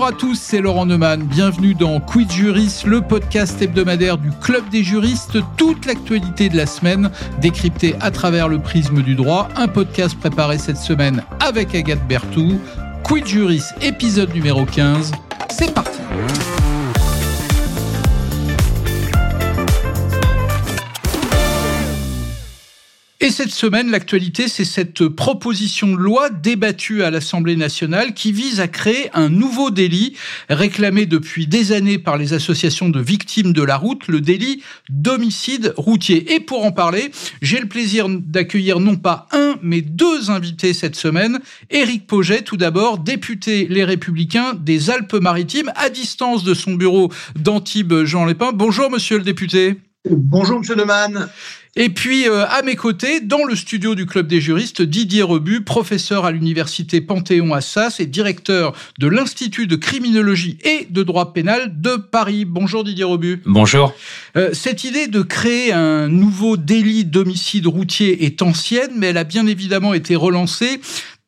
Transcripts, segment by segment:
Bonjour à tous, c'est Laurent Neumann. Bienvenue dans Quid Juris, le podcast hebdomadaire du Club des juristes. Toute l'actualité de la semaine décryptée à travers le prisme du droit. Un podcast préparé cette semaine avec Agathe Bertou. Quid Juris, épisode numéro 15. C'est parti. Et cette semaine, l'actualité, c'est cette proposition de loi débattue à l'Assemblée nationale qui vise à créer un nouveau délit réclamé depuis des années par les associations de victimes de la route, le délit d'homicide routier. Et pour en parler, j'ai le plaisir d'accueillir non pas un, mais deux invités cette semaine. Éric Poget, tout d'abord, député Les Républicains des Alpes-Maritimes, à distance de son bureau d'Antibes Jean Lépin. Bonjour, monsieur le député. Bonjour, monsieur Neumann. Et puis, euh, à mes côtés, dans le studio du Club des juristes, Didier Rebu, professeur à l'université Panthéon-Assas et directeur de l'Institut de criminologie et de droit pénal de Paris. Bonjour Didier Rebu. Bonjour. Euh, cette idée de créer un nouveau délit d'homicide routier est ancienne, mais elle a bien évidemment été relancée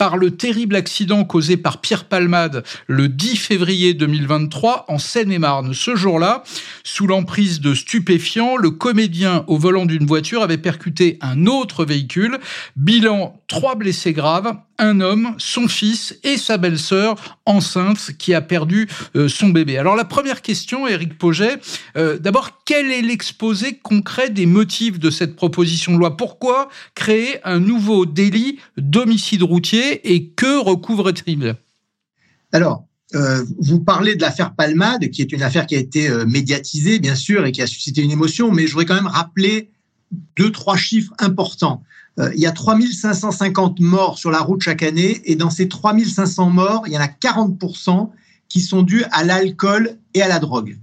par le terrible accident causé par Pierre Palmade le 10 février 2023 en Seine-et-Marne. Ce jour-là, sous l'emprise de stupéfiants, le comédien au volant d'une voiture avait percuté un autre véhicule. Bilan, trois blessés graves, un homme, son fils et sa belle-sœur enceinte qui a perdu euh, son bébé. Alors la première question, Éric Poget, euh, d'abord, quel est l'exposé concret des motifs de cette proposition de loi? Pourquoi créer un nouveau délit d'homicide routier et que recouvre-t-il? Alors, euh, vous parlez de l'affaire Palmade, qui est une affaire qui a été médiatisée, bien sûr, et qui a suscité une émotion, mais je voudrais quand même rappeler deux, trois chiffres importants. Euh, il y a 3550 morts sur la route chaque année et dans ces 3500 morts, il y en a 40% qui sont dus à l'alcool et à la drogue.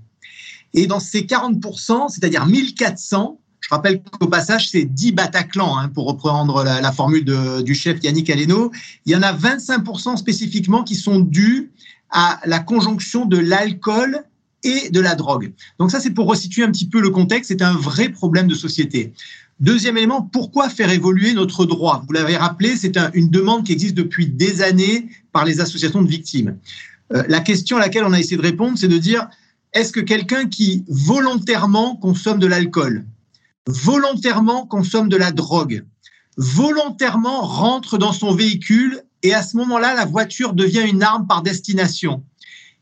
Et dans ces 40%, c'est-à-dire 1400, je rappelle qu'au passage, c'est 10 Bataclan, hein, pour reprendre la, formule du chef Yannick Aleno, il y en a 25% spécifiquement qui sont dus à la conjonction de l'alcool et de la drogue. Donc ça, c'est pour resituer un petit peu le contexte, c'est un vrai problème de société. Deuxième élément, pourquoi faire évoluer notre droit? Vous l'avez rappelé, c'est une demande qui existe depuis des années par les associations de victimes. Euh, la question à laquelle on a essayé de répondre, c'est de dire, est-ce que quelqu'un qui volontairement consomme de l'alcool, volontairement consomme de la drogue, volontairement rentre dans son véhicule et à ce moment-là, la voiture devient une arme par destination,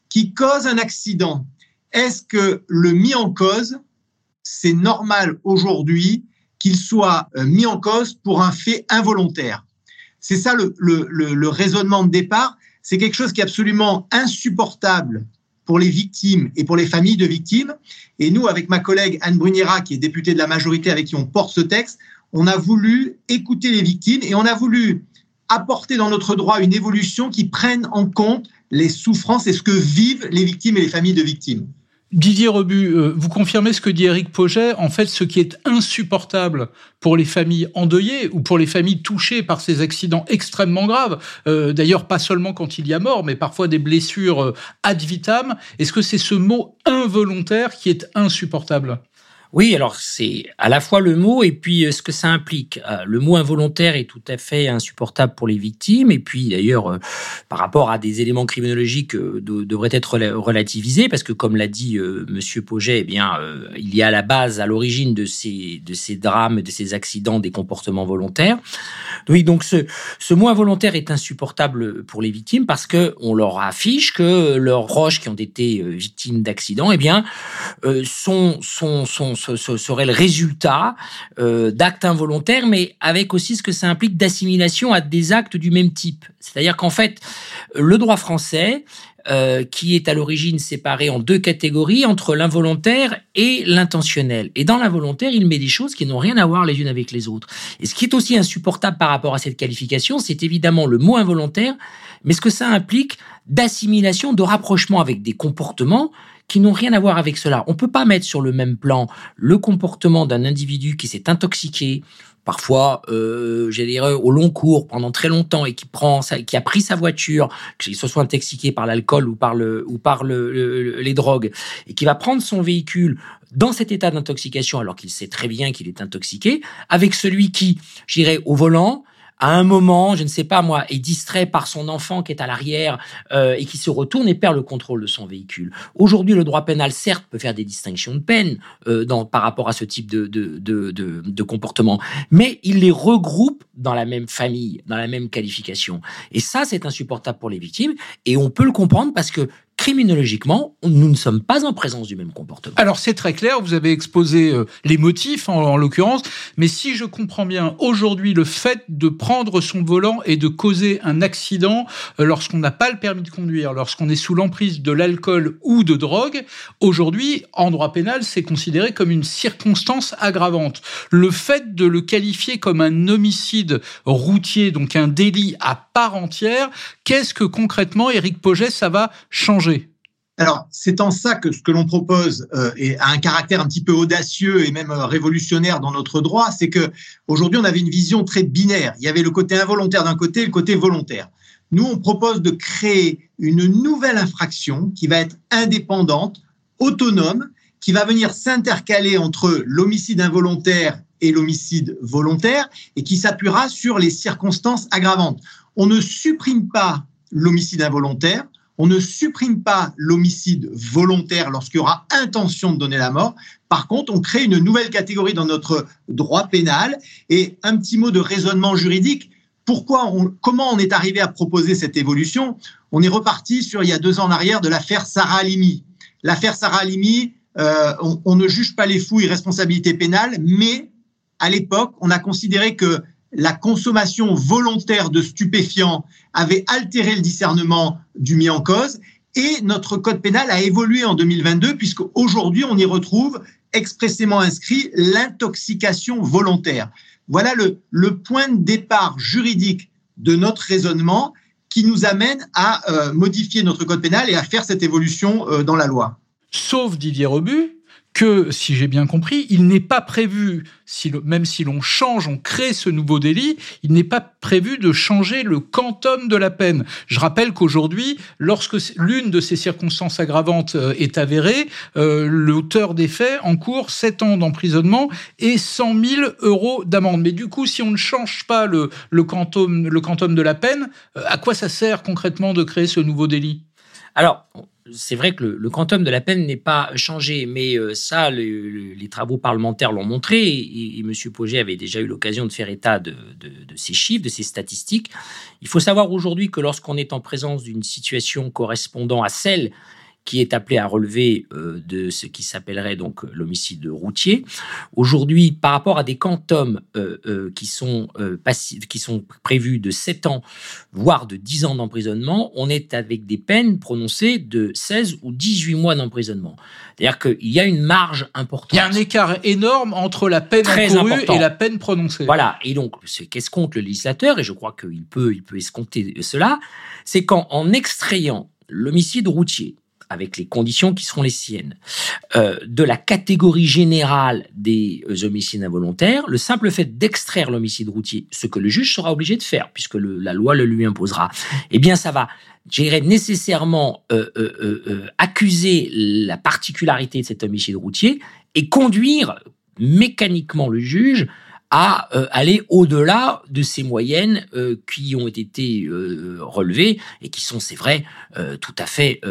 qui cause un accident, est-ce que le mis en cause, c'est normal aujourd'hui qu'il soit euh, mis en cause pour un fait involontaire. C'est ça le, raisonnement de départ. C'est quelque chose qui est absolument insupportable pour les victimes et pour les familles de victimes. Et nous, avec ma collègue Anne Bruniera, qui est députée de la majorité avec qui on porte ce texte, on a voulu écouter les victimes et on a voulu apporter dans notre droit une évolution qui prenne en compte les souffrances et ce que vivent les victimes et les familles de victimes. Didier Rebu, euh, vous confirmez ce que dit Eric Poget. En fait, ce qui est insupportable pour les familles endeuillées ou pour les familles touchées par ces accidents extrêmement graves, euh, d'ailleurs pas seulement quand il y a mort, mais parfois des blessures euh, ad vitam, est-ce que c'est ce mot involontaire qui est insupportable? Oui, alors c'est à la fois le mot et puis euh, ce que ça implique. Euh, le mot involontaire est tout à fait insupportable pour les victimes et puis d'ailleurs euh, par rapport à des éléments criminologiques devrait être relativisé parce que comme l'a dit monsieur Poget, eh bien il y a à la base à l'origine de ces de ces drames, de ces accidents des comportements volontaires. Oui, donc ce ce mot involontaire est insupportable pour les victimes parce que on leur affiche que leurs proches qui ont été victimes d'accidents, eh bien sont sont sont ce, serait le résultat euh, d'actes involontaires, mais avec aussi ce que ça implique d'assimilation à des actes du même type. C'est-à-dire qu'en fait, le droit français, euh, qui est à l'origine séparé en deux catégories entre l'involontaire et l'intentionnel. Et dans l'involontaire, il met des choses qui n'ont rien à voir les unes avec les autres. Et ce qui est aussi insupportable par rapport à cette qualification, c'est évidemment le mot involontaire, mais ce que ça implique d'assimilation, de rapprochement avec des comportements qui n'ont rien à voir avec cela. On peut pas mettre sur le même plan le comportement d'un individu qui s'est intoxiqué, parfois, euh, j'ai dire, au long cours, pendant très longtemps, et qui prend, qui a pris sa voiture, qu'il se soit intoxiqué par l'alcool ou par le ou par le, les drogues, et qui va prendre son véhicule dans cet état d'intoxication alors qu'il sait très bien qu'il est intoxiqué, avec celui qui, j'irai au volant, à un moment, je ne sais pas moi, est distrait par son enfant qui est à l'arrière euh, et qui se retourne et perd le contrôle de son véhicule. Aujourd'hui, le droit pénal, certes, peut faire des distinctions de peine euh, dans, par rapport à ce type de, de, de, de, de comportement, mais il les regroupe dans la même famille, dans la même qualification. Et ça, c'est insupportable pour les victimes. Et on peut le comprendre parce que criminologiquement, nous ne sommes pas en présence du même comportement. Alors c'est très clair, vous avez exposé euh, les motifs en, l'occurrence, mais si je comprends bien, aujourd'hui le fait de prendre son volant et de causer un accident euh, lorsqu'on n'a pas le permis de conduire, lorsqu'on est sous l'emprise de l'alcool ou de drogue, aujourd'hui en droit pénal c'est considéré comme une circonstance aggravante. Le fait de le qualifier comme un homicide routier, donc un délit à part entière, qu'est-ce que concrètement, Éric Poget, ça va changer alors, c'est en ça que ce que l'on propose euh, a un caractère un petit peu audacieux et même euh, révolutionnaire dans notre droit, c'est que aujourd'hui on avait une vision très binaire. Il y avait le côté involontaire d'un côté et le côté volontaire. Nous, on propose de créer une nouvelle infraction qui va être indépendante, autonome, qui va venir s'intercaler entre l'homicide involontaire et l'homicide volontaire et qui s'appuiera sur les circonstances aggravantes. On ne supprime pas l'homicide involontaire, on ne supprime pas l'homicide volontaire lorsqu'il y aura intention de donner la mort. Par contre, on crée une nouvelle catégorie dans notre droit pénal. Et un petit mot de raisonnement juridique. Pourquoi comment on est arrivé à proposer cette évolution? On est reparti sur il y a deux ans en arrière de l'affaire Sarah Halimi. L'affaire Sarah Halimi, euh, on, on ne juge pas les fous irresponsabilité pénale, mais à l'époque, on a considéré que la consommation volontaire de stupéfiants avait altéré le discernement du mis en cause et notre code pénal a évolué en 2022 puisque aujourd'hui on y retrouve expressément inscrit l'intoxication volontaire. Voilà le, point de départ juridique de notre raisonnement qui nous amène à euh, modifier notre code pénal et à faire cette évolution euh, dans la loi. Sauf Didier Rebut, que, si j'ai bien compris, il n'est pas prévu, même si l'on change, on crée ce nouveau délit, il n'est pas prévu de changer le quantum de la peine. Je rappelle qu'aujourd'hui, lorsque l'une de ces circonstances aggravantes euh, est avérée, euh, l'auteur des faits encourt 7 ans d'emprisonnement et 100 000 euros d'amende. Mais du coup, si on ne change pas le, le, quantum, le quantum de la peine, euh, à quoi ça sert concrètement de créer ce nouveau délit? Alors, c'est vrai que le, quantum de la peine n'est pas changé, mais euh, ça, les travaux parlementaires l'ont montré, et, M. Poget avait déjà eu l'occasion de faire état de, de, ces chiffres, de ces statistiques. Il faut savoir aujourd'hui que lorsqu'on est en présence d'une situation correspondant à celle qui est appelé à relever euh, de ce qui s'appellerait donc l'homicide routier. Aujourd'hui, par rapport à des quantums euh, euh, qui sont qui sont prévus de 7 ans, voire de 10 ans d'emprisonnement, on est avec des peines prononcées de 16 ou 18 mois d'emprisonnement. C'est-à-dire qu'il y a une marge importante. Il y a un écart énorme entre la peine encourue et la peine prononcée. Voilà. Et donc, qu'est-ce compte le législateur, et je crois qu'il peut, il peut escompter cela, c'est qu'en extrayant l'homicide routier, avec les conditions qui seront les siennes, euh, de la catégorie générale des euh, homicides involontaires, le simple fait d'extraire l'homicide routier, ce que le juge sera obligé de faire, puisque la loi le lui imposera, eh bien ça va, j'irai nécessairement euh, accuser la particularité de cet homicide routier et conduire mécaniquement le juge à euh, aller au-delà de ces moyennes euh, qui ont été euh, relevées et qui sont, c'est vrai, tout à fait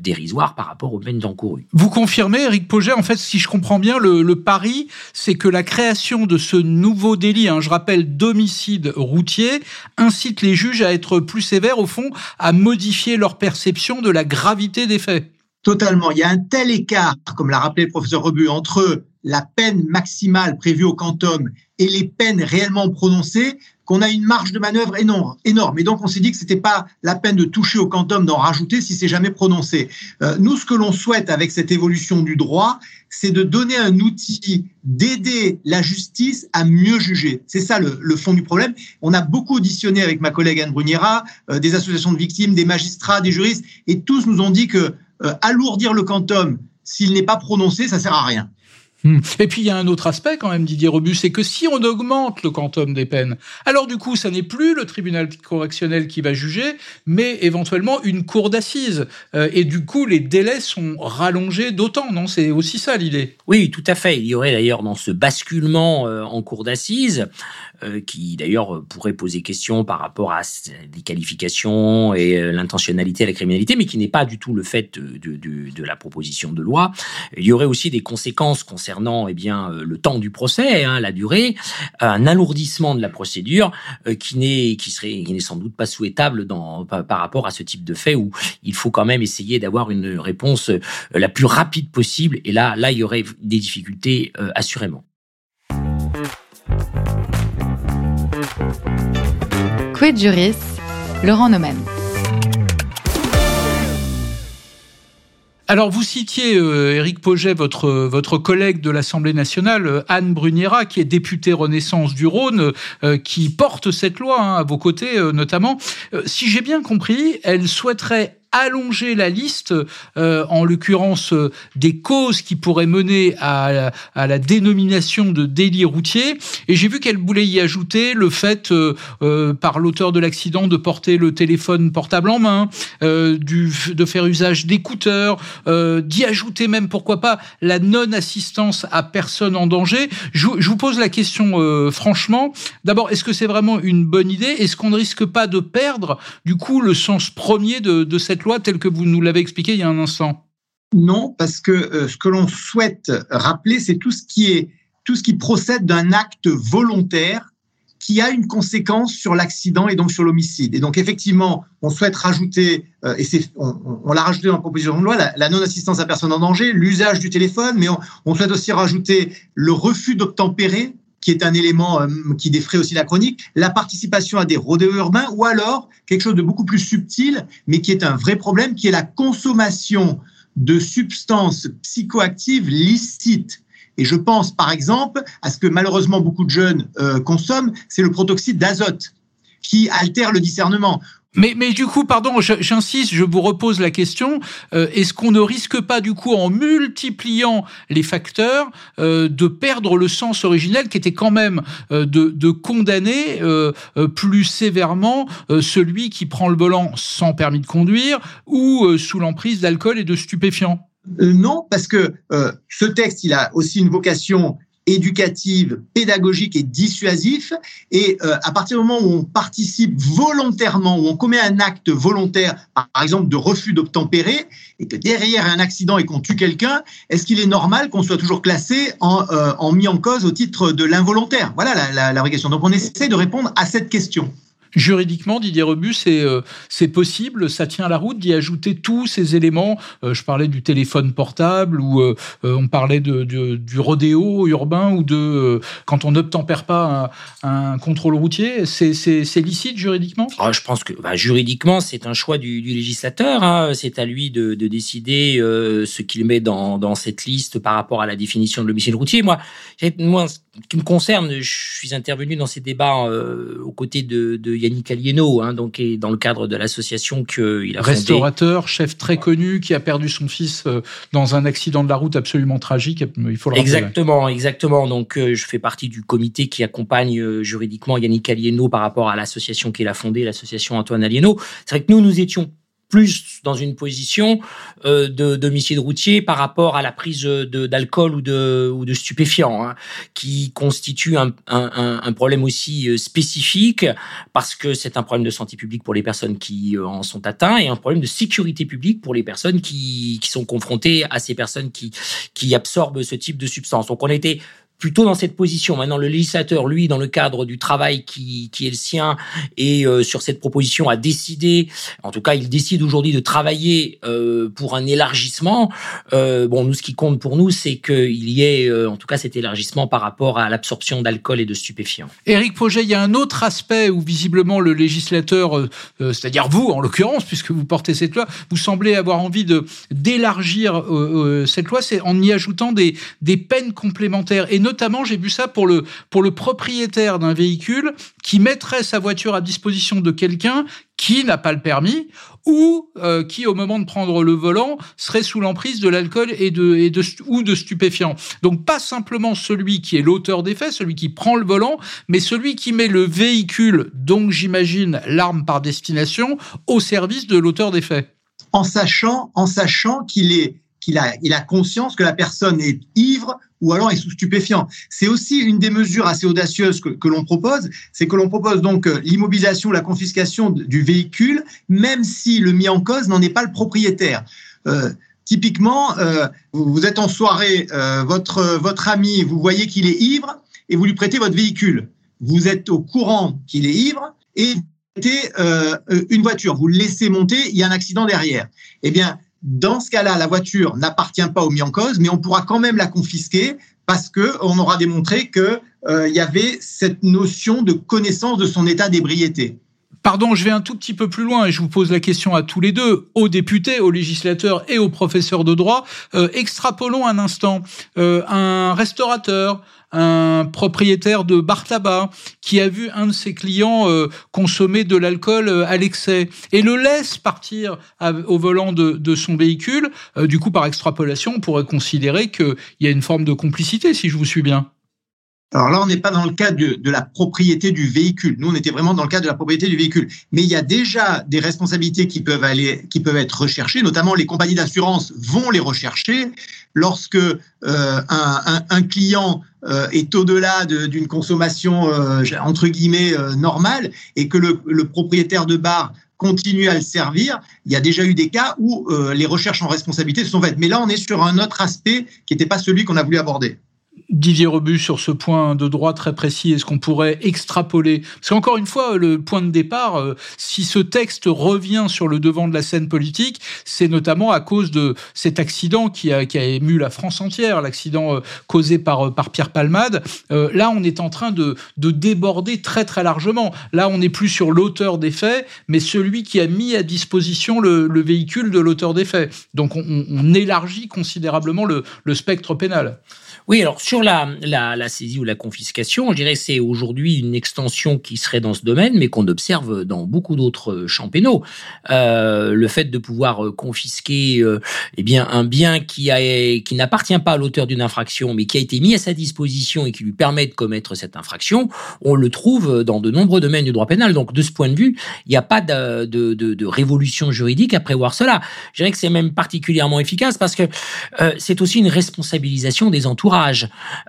dérisoires par rapport aux peines encourues. Vous confirmez, Eric Poget, en fait, si je comprends bien, le, le pari, c'est que la création de ce nouveau délit, hein, je rappelle, d'homicide routier, incite les juges à être plus sévères, au fond, à modifier leur perception de la gravité des faits. Totalement. Il y a un tel écart, comme l'a rappelé le professeur Rebu, entre la peine maximale prévue au quantum et les peines réellement prononcées qu'on a une marge de manœuvre énorme. énorme. Et donc, on s'est dit que c'était pas la peine de toucher au quantum, d'en rajouter si c'est jamais prononcé. Euh, nous, ce que l'on souhaite avec cette évolution du droit, c'est de donner un outil, d'aider la justice à mieux juger. C'est ça le, le, fond du problème. On a beaucoup auditionné avec ma collègue Anne Bruniera, euh, des associations de victimes, des magistrats, des juristes, et tous nous ont dit que euh, alourdir le quantum, s'il n'est pas prononcé, ça sert à rien. Hmm. Et puis il y a un autre aspect quand même, Didier Rebus, c'est que si on augmente le quantum des peines, alors du coup, ça n'est plus le tribunal correctionnel qui va juger, mais éventuellement une cour d'assises. Euh, et du coup, les délais sont rallongés d'autant, non? C'est aussi ça l'idée. Oui, tout à fait. Il y aurait d'ailleurs dans ce basculement euh, en cour d'assises euh, qui d'ailleurs pourrait poser question par rapport à des qualifications et l'intentionnalité à la criminalité, mais qui n'est pas du tout le fait de, de, la proposition de loi. Il y aurait aussi des conséquences concernant eh bien euh, le temps du procès, hein, la durée, un alourdissement de la procédure qui n'est qui serait qui n'est sans doute pas souhaitable par, rapport à ce type de fait où il faut quand même essayer d'avoir une réponse la plus rapide possible. Et là là il y aurait des difficultés assurément. Quid Juris, Laurent Nomen. Alors, vous citiez, euh, Éric Poget, votre, votre collègue de l'Assemblée nationale, euh, Anne Bruniera, qui est députée Renaissance du Rhône, euh, qui porte cette loi hein, à vos côtés notamment. si j'ai bien compris, elle souhaiterait allonger la liste, euh, en l'occurrence euh, des causes qui pourraient mener à, à, la dénomination de délit routier. Et j'ai vu qu'elle voulait y ajouter le fait, euh, par l'auteur de l'accident, de porter le téléphone portable en main, du, de faire usage d'écouteurs, d'y ajouter même, pourquoi pas, la non-assistance à personne en danger. Je, je vous pose la question franchement. D'abord, est-ce que c'est vraiment une bonne idée? Est-ce qu'on ne risque pas de perdre, du coup, le sens premier de, de cette telle que vous nous l'avez expliqué il y a un instant Non, parce que euh, ce que l'on souhaite rappeler, c'est tout ce qui est tout ce qui procède d'un acte volontaire qui a une conséquence sur l'accident et donc sur l'homicide. Et donc effectivement, on souhaite rajouter, euh, et c'est, on, l'a rajouté dans la proposition de loi, la, non-assistance à personne en danger, l'usage du téléphone, mais on, souhaite aussi rajouter le refus d'obtempérer, qui est un élément euh, qui défraie aussi la chronique, la participation à des rodéos urbains, ou alors quelque chose de beaucoup plus subtil, mais qui est un vrai problème, qui est la consommation de substances psychoactives licites. Et je pense par exemple à ce que malheureusement beaucoup de jeunes euh, consomment, c'est le protoxyde d'azote qui altère le discernement. Mais, mais du coup, pardon, j'insiste, je vous repose la question. Euh, est-ce qu'on ne risque pas, du coup, en multipliant les facteurs, euh, de perdre le sens originel qui était quand même euh, de, de, condamner plus sévèrement celui qui prend le volant sans permis de conduire ou sous l'emprise d'alcool et de stupéfiants? Non, parce que ce texte, il a aussi une vocation éducative, pédagogique et dissuasif. Et euh, à partir du moment où on participe volontairement, où on commet un acte volontaire, par exemple de refus d'obtempérer, et que derrière un accident et qu'on tue quelqu'un, est-ce qu'il est normal qu'on soit toujours classé en, euh, en, mis en cause au titre de l'involontaire? Voilà la, la, la question. Donc on essaie de répondre à cette question. Juridiquement, Didier Rebus, c'est euh, possible, ça tient la route d'y ajouter tous ces éléments. Euh, je parlais du téléphone portable ou euh, on parlait de, du rodéo urbain ou de quand on n'obtempère pas un, un, contrôle routier. C'est licite juridiquement? Ah, Je pense que bah, juridiquement, c'est un choix du, du législateur. Hein. C'est à lui de, de décider ce qu'il met dans, dans cette liste par rapport à la définition de l'homicide routier. Moi, moi, qui me concerne, je suis intervenu dans ces débats aux côtés de, de Yannick Alieno, hein, donc est dans le cadre de l'association qu'il a Restaurateur, chef très connu, qui a perdu son fils euh, dans un accident de la route absolument tragique. Il faut le Exactement, exactement. Donc euh, je fais partie du comité qui accompagne euh, juridiquement Yannick Alieno par rapport à l'association qu'il a fondée, l'association Antoine Alieno. C'est vrai que nous, nous étions plus dans une position euh, de d'homicide routier par rapport à la prise d'alcool ou de ou de stupéfiants, hein, qui constitue un, un, un, problème aussi euh, spécifique parce que c'est un problème de santé publique pour les personnes qui euh, en sont atteintes et un problème de sécurité publique pour les personnes qui, qui sont confrontées à ces personnes qui qui absorbent ce type de substance. Donc on a plutôt dans cette position. Maintenant, le législateur, lui, dans le cadre du travail qui, qui est le sien et euh, sur cette proposition, a décidé, en tout cas, il décide aujourd'hui de travailler euh, pour un élargissement. Euh, bon, nous, ce qui compte pour nous, c'est qu'il y ait, euh, en tout cas, cet élargissement par rapport à l'absorption d'alcool et de stupéfiants. Éric Projet, il y a un autre aspect où visiblement le législateur, euh, c'est-à-dire vous, en l'occurrence, puisque vous portez cette loi, vous semblez avoir envie de d'élargir cette loi, c'est en y ajoutant des, des peines complémentaires et j'ai vu ça pour le, pour le propriétaire d'un véhicule qui mettrait sa voiture à disposition de quelqu'un qui n'a pas le permis ou euh, qui, au moment de prendre le volant, serait sous l'emprise de l'alcool et de, et de, ou de stupéfiants. Donc pas simplement celui qui est l'auteur des faits, celui qui prend le volant, mais celui qui met le véhicule, donc j'imagine l'arme par destination, au service de l'auteur des faits. En sachant, en sachant qu'il est qu'il a, il a conscience que la personne est ivre ou alors est sous stupéfiant. C'est aussi une des mesures assez audacieuses que, l'on propose, c'est que l'on propose donc euh, l'immobilisation, la confiscation du véhicule, même si le mis en cause n'en est pas le propriétaire. Euh, typiquement, euh, vous êtes en soirée, votre, votre ami, vous voyez qu'il est ivre et vous lui prêtez votre véhicule. Vous êtes au courant qu'il est ivre et vous prêtez une voiture, vous le laissez monter, il y a un accident derrière. Eh bien, dans ce cas-là, la voiture n'appartient pas au mis en cause, mais on pourra quand même la confisquer parce que on aura démontré que euh, y avait cette notion de connaissance de son état d'ébriété. Pardon, je vais un tout petit peu plus loin et je vous pose la question à tous les deux, aux députés, aux législateurs et aux professeurs de droit. Euh, extrapolons un instant. Euh, un restaurateur, un propriétaire de bar tabac qui a vu un de ses clients euh, consommer de l'alcool euh, à l'excès et le laisse partir au volant de, son véhicule, euh, du coup par extrapolation, on pourrait considérer qu'il y a une forme de complicité, si je vous suis bien. Alors là, on n'est pas dans le cas de, la propriété du véhicule. Nous, on était vraiment dans le cas de la propriété du véhicule. Mais il y a déjà des responsabilités qui peuvent aller, qui peuvent être recherchées. Notamment, les compagnies d'assurance vont les rechercher lorsque un, client euh, est au-delà d'une consommation euh, entre guillemets euh, normale et que le, le, propriétaire de bar continue à le servir. Il y a déjà eu des cas où euh, les recherches en responsabilité se sont faites. Mais là, on est sur un autre aspect qui n'était pas celui qu'on a voulu aborder. Didier Rebus sur ce point de droit très précis Est-ce qu'on pourrait extrapoler? Parce qu'encore une fois, le point de départ, euh, si ce texte revient sur le devant de la scène politique, c'est notamment à cause de cet accident qui a, ému la France entière, l'accident euh, causé par, euh, par Pierre Palmade. là, on est en train de, de déborder très très largement. Là, on n'est plus sur l'auteur des faits, mais celui qui a mis à disposition le, le véhicule de l'auteur des faits. Donc, on, élargit considérablement le, le spectre pénal. Oui, alors sur la, la, la, saisie ou la confiscation, je dirais que c'est aujourd'hui une extension qui serait dans ce domaine, mais qu'on observe dans beaucoup d'autres champs pénaux. Euh, le fait de pouvoir confisquer euh, eh bien un bien qui, a, qui n'appartient pas à l'auteur d'une infraction, mais qui a été mis à sa disposition et qui lui permet de commettre cette infraction, on le trouve dans de nombreux domaines du droit pénal. Donc de ce point de vue, il n'y a pas de, de, de, de, révolution juridique à prévoir cela. Je dirais que c'est même particulièrement efficace parce que euh, c'est aussi une responsabilisation des entourages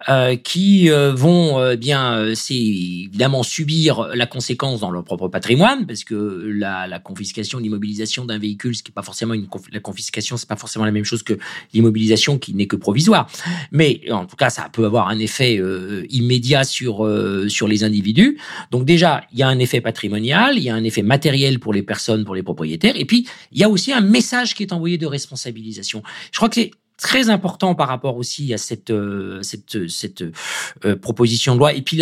euh, qui euh, vont euh, bien, c'est évidemment subir la conséquence dans leur propre patrimoine, parce que la, confiscation, l'immobilisation d'un véhicule, ce qui n'est pas forcément une la confiscation, c'est pas forcément la même chose que l'immobilisation qui n'est que provisoire. Mais en tout cas, ça peut avoir un effet immédiat sur sur les individus. Donc déjà, il y a un effet patrimonial, il y a un effet matériel pour les personnes, pour les propriétaires, et puis il y a aussi un message qui est envoyé de responsabilisation. Je crois que c'est très important par rapport aussi à cette euh, cette euh, proposition de loi. Et puis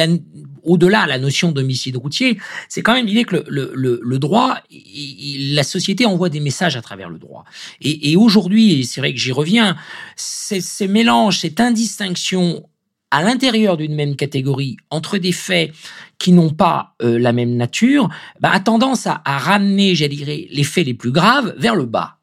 au-delà la notion d'homicide routier c'est quand même l'idée que le, le, le droit la société envoie des messages à travers le droit. Et, et aujourd'hui c'est vrai que j'y reviens ces, ces mélanges cette indistinction à l'intérieur d'une même catégorie entre des faits qui n'ont pas euh, la même nature bah, a tendance à, à ramener j'allais les faits les plus graves vers le bas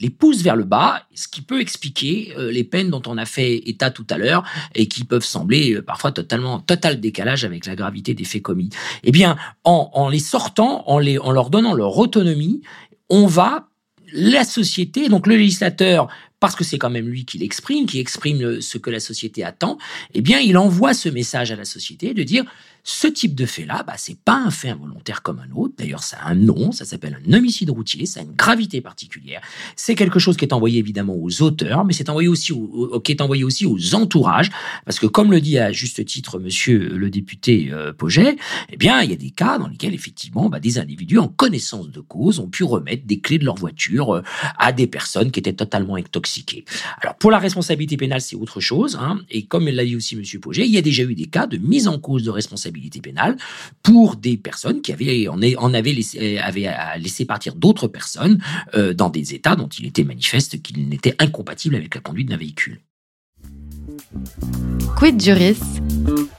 les pousse vers le bas, ce qui peut expliquer euh, les peines dont on a fait état tout à l'heure et qui peuvent sembler euh, parfois totalement total décalage avec la gravité des faits commis. Eh bien, en, en les sortant, en, les, en leur donnant leur autonomie, on va la société, donc le législateur, parce que c'est quand même lui qui l'exprime, qui exprime ce que la société attend, eh bien, il envoie ce message à la société de dire ce type de fait-là, bah, c'est pas un fait involontaire comme un autre. D'ailleurs, ça a un nom, ça s'appelle un homicide routier, ça a une gravité particulière. C'est quelque chose qui est envoyé évidemment aux auteurs, mais c'est envoyé aussi aux, qui est envoyé aussi aux entourages, parce que comme le dit à juste titre Monsieur le député euh, Poget, eh bien, il y a des cas dans lesquels effectivement, bah, des individus en connaissance de cause ont pu remettre des clés de leur voiture euh, à des personnes qui étaient totalement intoxiquées. Alors pour la responsabilité pénale, c'est autre chose, hein, et comme l'a dit aussi Monsieur Poget, il y a déjà eu des cas de mise en cause de responsabilité pénale pour des personnes qui avaient, en, en avaient, laissé, avaient laissé partir d'autres personnes euh, dans des états dont il était manifeste qu'ils n'étaient incompatibles avec la conduite d'un véhicule. Quid Juris,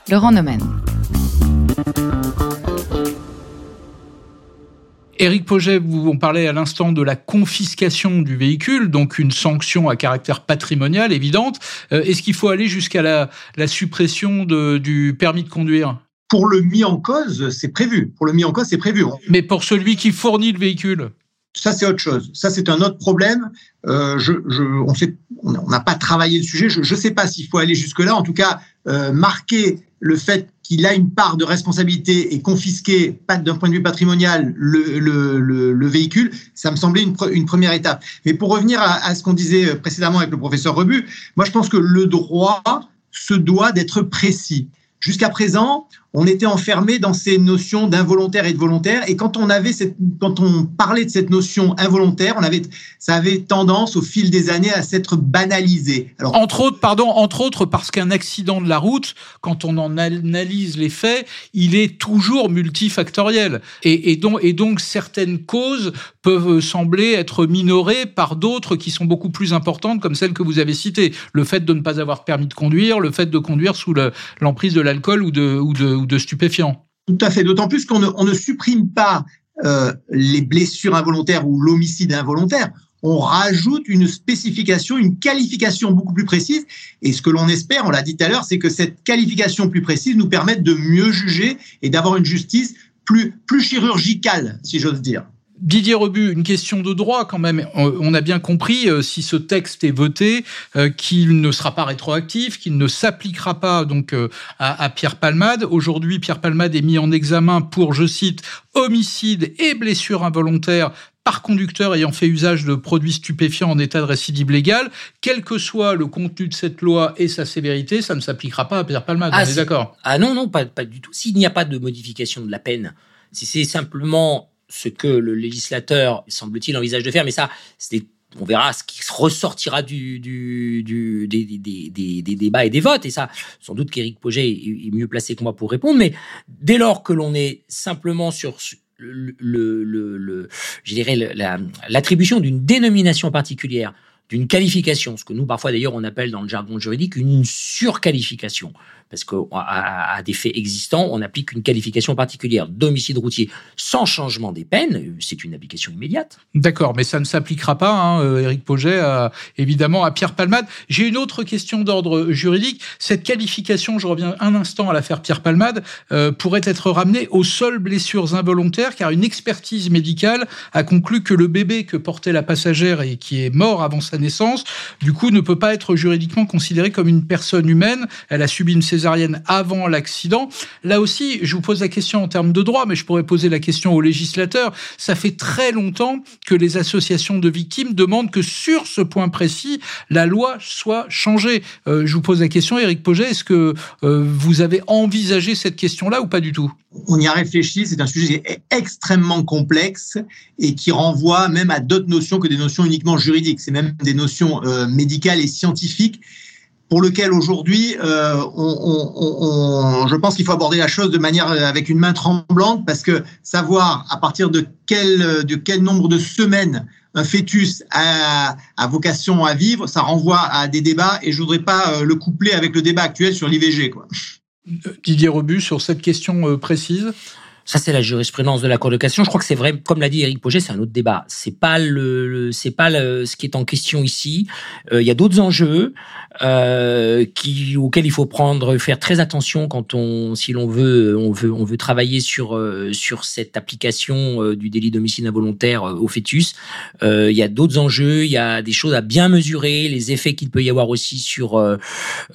Laurent Nomen. Éric Poget, vous on parlait à l'instant de la confiscation du véhicule, donc une sanction à caractère patrimonial évidente. Euh, est-ce qu'il faut aller jusqu'à la, suppression du permis de conduire? Pour le mis en cause, c'est prévu. Pour le mis en cause, c'est prévu. Mais pour celui qui fournit le véhicule ça, c'est autre chose. Ça, c'est un autre problème. Euh, je, on n'a pas travaillé le sujet. Je ne sais pas s'il faut aller jusque-là. En tout cas, euh, marquer le fait qu'il a une part de responsabilité et confisquer, d'un point de vue patrimonial, le, véhicule, ça me semblait une, première étape. Mais pour revenir à, ce qu'on disait précédemment avec le professeur Rebu, moi je pense que le droit se doit d'être précis. Jusqu'à présent, on était enfermé dans ces notions d'involontaire et de volontaire. Et quand on avait cette, quand on parlait de cette notion involontaire, on avait, ça avait tendance au fil des années à s'être banalisé. Entre autres, pardon, entre autres parce qu'un accident de la route, quand on en analyse les faits, il est toujours multifactoriel. Et, et donc, certaines causes peuvent sembler être minorées par d'autres qui sont beaucoup plus importantes, comme celles que vous avez citées. Le fait de ne pas avoir permis de conduire, le fait de conduire sous l'emprise de l'alcool ou de de stupéfiants. Tout à fait, d'autant plus qu'on ne, supprime pas euh, les blessures involontaires ou l'homicide involontaire, on rajoute une spécification, une qualification beaucoup plus précise. Et ce que l'on espère, on l'a dit tout à l'heure, c'est que cette qualification plus précise nous permette de mieux juger et d'avoir une justice plus, plus chirurgicale, si j'ose dire. Didier Rebu, une question de droit quand même. On a bien compris, euh, si ce texte est voté, euh, qu'il ne sera pas rétroactif, qu'il ne s'appliquera pas donc euh, à, Pierre Palmade. Aujourd'hui, Pierre Palmade est mis en examen pour, je cite, homicide et blessure involontaire par conducteur ayant fait usage de produits stupéfiants en état de récidive légale, quel que soit le contenu de cette loi et sa sévérité, ça ne s'appliquera pas à Pierre Palmade. Ah, on est d'accord? Ah non, non, pas, pas du tout. S'il n'y a pas de modification de la peine, si c'est simplement ce que le législateur, semble-t-il, envisage de faire, mais ça, on verra ce qui ressortira du, des, débats et des votes. Et ça, sans doute qu'Éric Poget est, mieux placé que moi pour répondre. Mais dès lors que l'on est simplement sur le, le, je dirais l'attribution d'une dénomination particulière, d'une qualification, ce que nous parfois d'ailleurs on appelle dans le jargon juridique une surqualification parce qu'à des faits existants, on applique une qualification particulière d'homicide routier sans changement des peines. C'est une application immédiate. D'accord, mais ça ne s'appliquera pas, hein, euh, Éric Poget, évidemment, à Pierre Palmade. J'ai une autre question d'ordre juridique. Cette qualification, je reviens un instant à l'affaire Pierre Palmade, euh, pourrait être ramenée aux seules blessures involontaires, car une expertise médicale a conclu que le bébé que portait la passagère et qui est mort avant sa naissance, du coup, ne peut pas être juridiquement considéré comme une personne humaine. Elle a subi une avant l'accident. Là aussi, je vous pose la question en termes de droit, mais je pourrais poser la question aux législateurs. Ça fait très longtemps que les associations de victimes demandent que sur ce point précis, la loi soit changée. Euh, je vous pose la question, Éric Poget, est-ce que euh, vous avez envisagé cette question-là ou pas du tout? On y a réfléchi, c'est un sujet extrêmement complexe et qui renvoie même à d'autres notions que des notions uniquement juridiques. C'est même des notions euh, médicales et scientifiques pour lequel aujourd'hui, euh, je pense qu'il faut aborder la chose de manière euh, avec une main tremblante parce que savoir à partir de quel, de quel nombre de semaines un fœtus a, a vocation à vivre, ça renvoie à des débats et je voudrais pas euh, le coupler avec le débat actuel sur l'IVG. Didier Rebus, sur cette question précise ça, c'est la jurisprudence de la Cour de cassation. Je crois que c'est vrai, comme l'a dit Éric Poget, c'est un autre débat. C'est pas le, c'est pas le, ce qui est en question ici. Euh, il y a d'autres enjeux euh, qui, auxquels il faut prendre, faire très attention quand on, si l'on veut, on veut, on veut travailler sur euh, sur cette application euh, du délit d'homicide involontaire au fœtus. il y a d'autres enjeux. Il y a des choses à bien mesurer, les effets qu'il peut y avoir aussi sur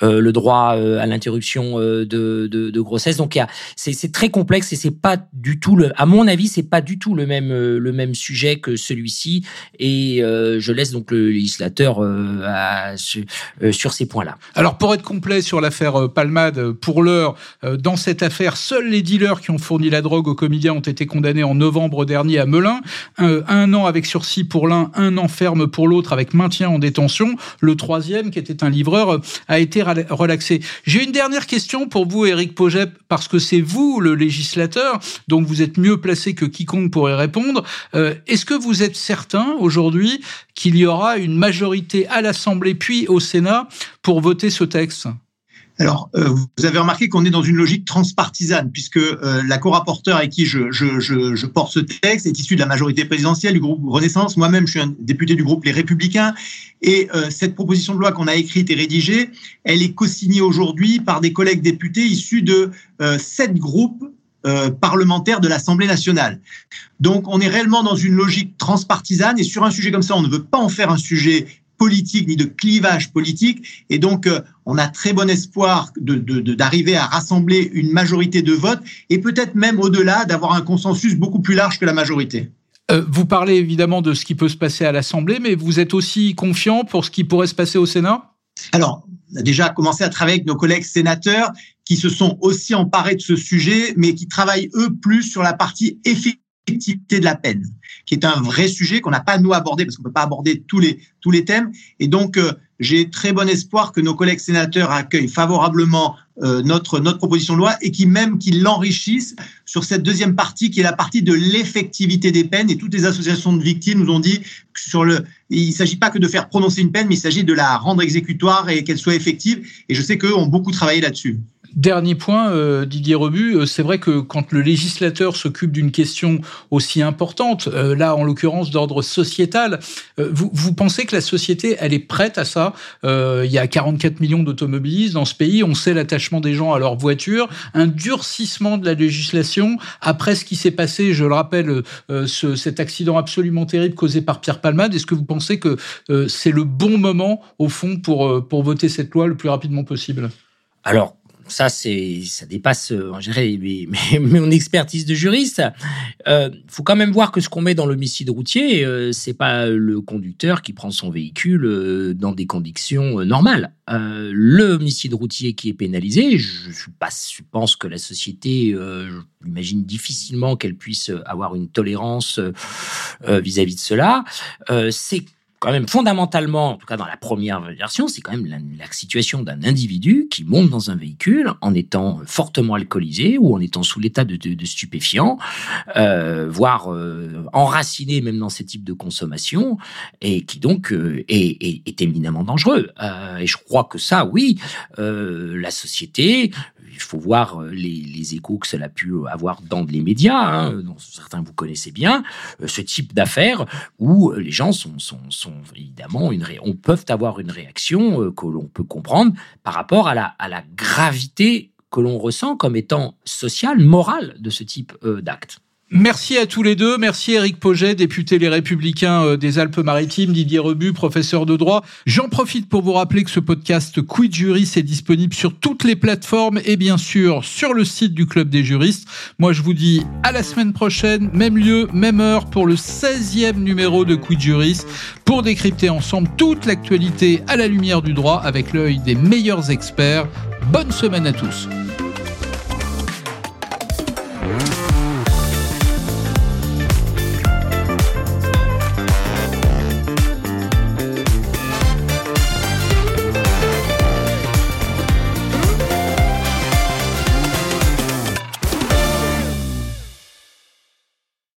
le droit à l'interruption de, de, de, grossesse. Donc, c'est très complexe et c'est pas du tout le, à mon avis, c'est pas du tout le même euh, le même sujet que celui-ci, et euh, je laisse donc le législateur euh, à, sur ces points-là. Alors pour être complet sur l'affaire Palmade, pour l'heure, dans cette affaire, seuls les dealers qui ont fourni la drogue aux comédiens ont été condamnés en novembre dernier à Melun, un, an avec sursis pour l'un, un an ferme pour l'autre avec maintien en détention. Le troisième, qui était un livreur, a été relaxé. J'ai une dernière question pour vous, Éric Pogep, parce que c'est vous le législateur donc vous êtes mieux placé que quiconque pour y répondre. Euh, est-ce que vous êtes certain aujourd'hui qu'il y aura une majorité à l'Assemblée puis au Sénat pour voter ce texte? Alors, euh, vous avez remarqué qu'on est dans une logique transpartisane, puisque euh, la co-rapporteur avec qui je, porte ce texte est issue de la majorité présidentielle du groupe Renaissance. Moi-même, je suis un député du groupe Les Républicains. Et cette proposition de loi qu'on a écrite et rédigée, elle est co-signée aujourd'hui par des collègues députés issus de sept groupes parlementaires de l'Assemblée nationale. Donc, on est réellement dans une logique transpartisane et sur un sujet comme ça, on ne veut pas en faire un sujet politique ni de clivage politique. Et donc, euh, on a très bon espoir d'arriver de, à rassembler une majorité de votes et peut-être même au-delà d'avoir un consensus beaucoup plus large que la majorité. Euh, vous parlez évidemment de ce qui peut se passer à l'Assemblée, mais vous êtes aussi confiant pour ce qui pourrait se passer au Sénat? Alors, on a déjà commencé à travailler avec nos collègues sénateurs qui se sont aussi emparés de ce sujet, mais qui travaillent eux plus sur la partie effective de la peine, qui est un vrai sujet qu'on n'a pas nous abordé parce qu'on peut pas aborder tous les tous les thèmes. Et donc euh, j'ai très bon espoir que nos collègues sénateurs accueillent favorablement euh, notre notre proposition de loi et qui même qu'ils l'enrichissent sur cette deuxième partie qui est la partie de l'effectivité des peines. Et toutes les associations de victimes nous ont dit que sur le il s'agit pas que de faire prononcer une peine, mais il s'agit de la rendre exécutoire et qu'elle soit effective. Et je sais qu'eux ont beaucoup travaillé là-dessus. Dernier point, euh, Didier Rebu, euh, c'est vrai que quand le législateur s'occupe d'une question aussi importante, euh, là en l'occurrence d'ordre sociétal, vous, vous, pensez que la société, elle est prête à ça? Il y a 44 millions d'automobilistes dans ce pays, on sait l'attachement des gens à leur voiture, un durcissement de la législation après ce qui s'est passé, je le rappelle, ce, cet accident absolument terrible causé par Pierre Palmade. Est-ce que vous pensez que c'est le bon moment au fond pour, pour voter cette loi le plus rapidement possible? Alors, ça, c'est, ça dépasse, euh, en général, mon expertise de juriste. Euh, faut quand même voir que ce qu'on met dans l'homicide routier, euh, c'est pas le conducteur qui prend son véhicule euh, dans des conditions normales. L'homicide routier qui est pénalisé, je, suis pas, je pense que la société, j'imagine difficilement qu'elle puisse avoir une tolérance vis-à-vis -vis de cela. c'est quand même fondamentalement, en tout cas dans la première version, c'est quand même la, situation d'un individu qui monte dans un véhicule en étant fortement alcoolisé ou en étant sous l'état de, de, de, stupéfiants, euh, voire euh, enraciné même dans ces types de consommation, et qui donc euh, est, est, est, éminemment dangereux. Euh, et je crois que ça, oui, euh, la société, il faut voir euh, les, échos que cela a pu avoir dans les médias, hein, dont certains vous connaissez bien, euh, ce type d'affaires où les gens sont, évidemment on peuvent avoir une réaction euh, que l'on peut comprendre par rapport à la gravité que l'on ressent comme étant sociale, morale de ce type d'acte. Merci à tous les deux. Merci Eric Poget, député Les Républicains euh, des Alpes-Maritimes, Didier Rebu, professeur de droit. J'en profite pour vous rappeler que ce podcast Quid Juris est disponible sur toutes les plateformes et bien sûr sur le site du Club des juristes. Moi, je vous dis à la semaine prochaine, même lieu, même heure pour le 16e numéro de Quid Juris pour décrypter ensemble toute l'actualité à la lumière du droit avec l'œil des meilleurs experts. Bonne semaine à tous.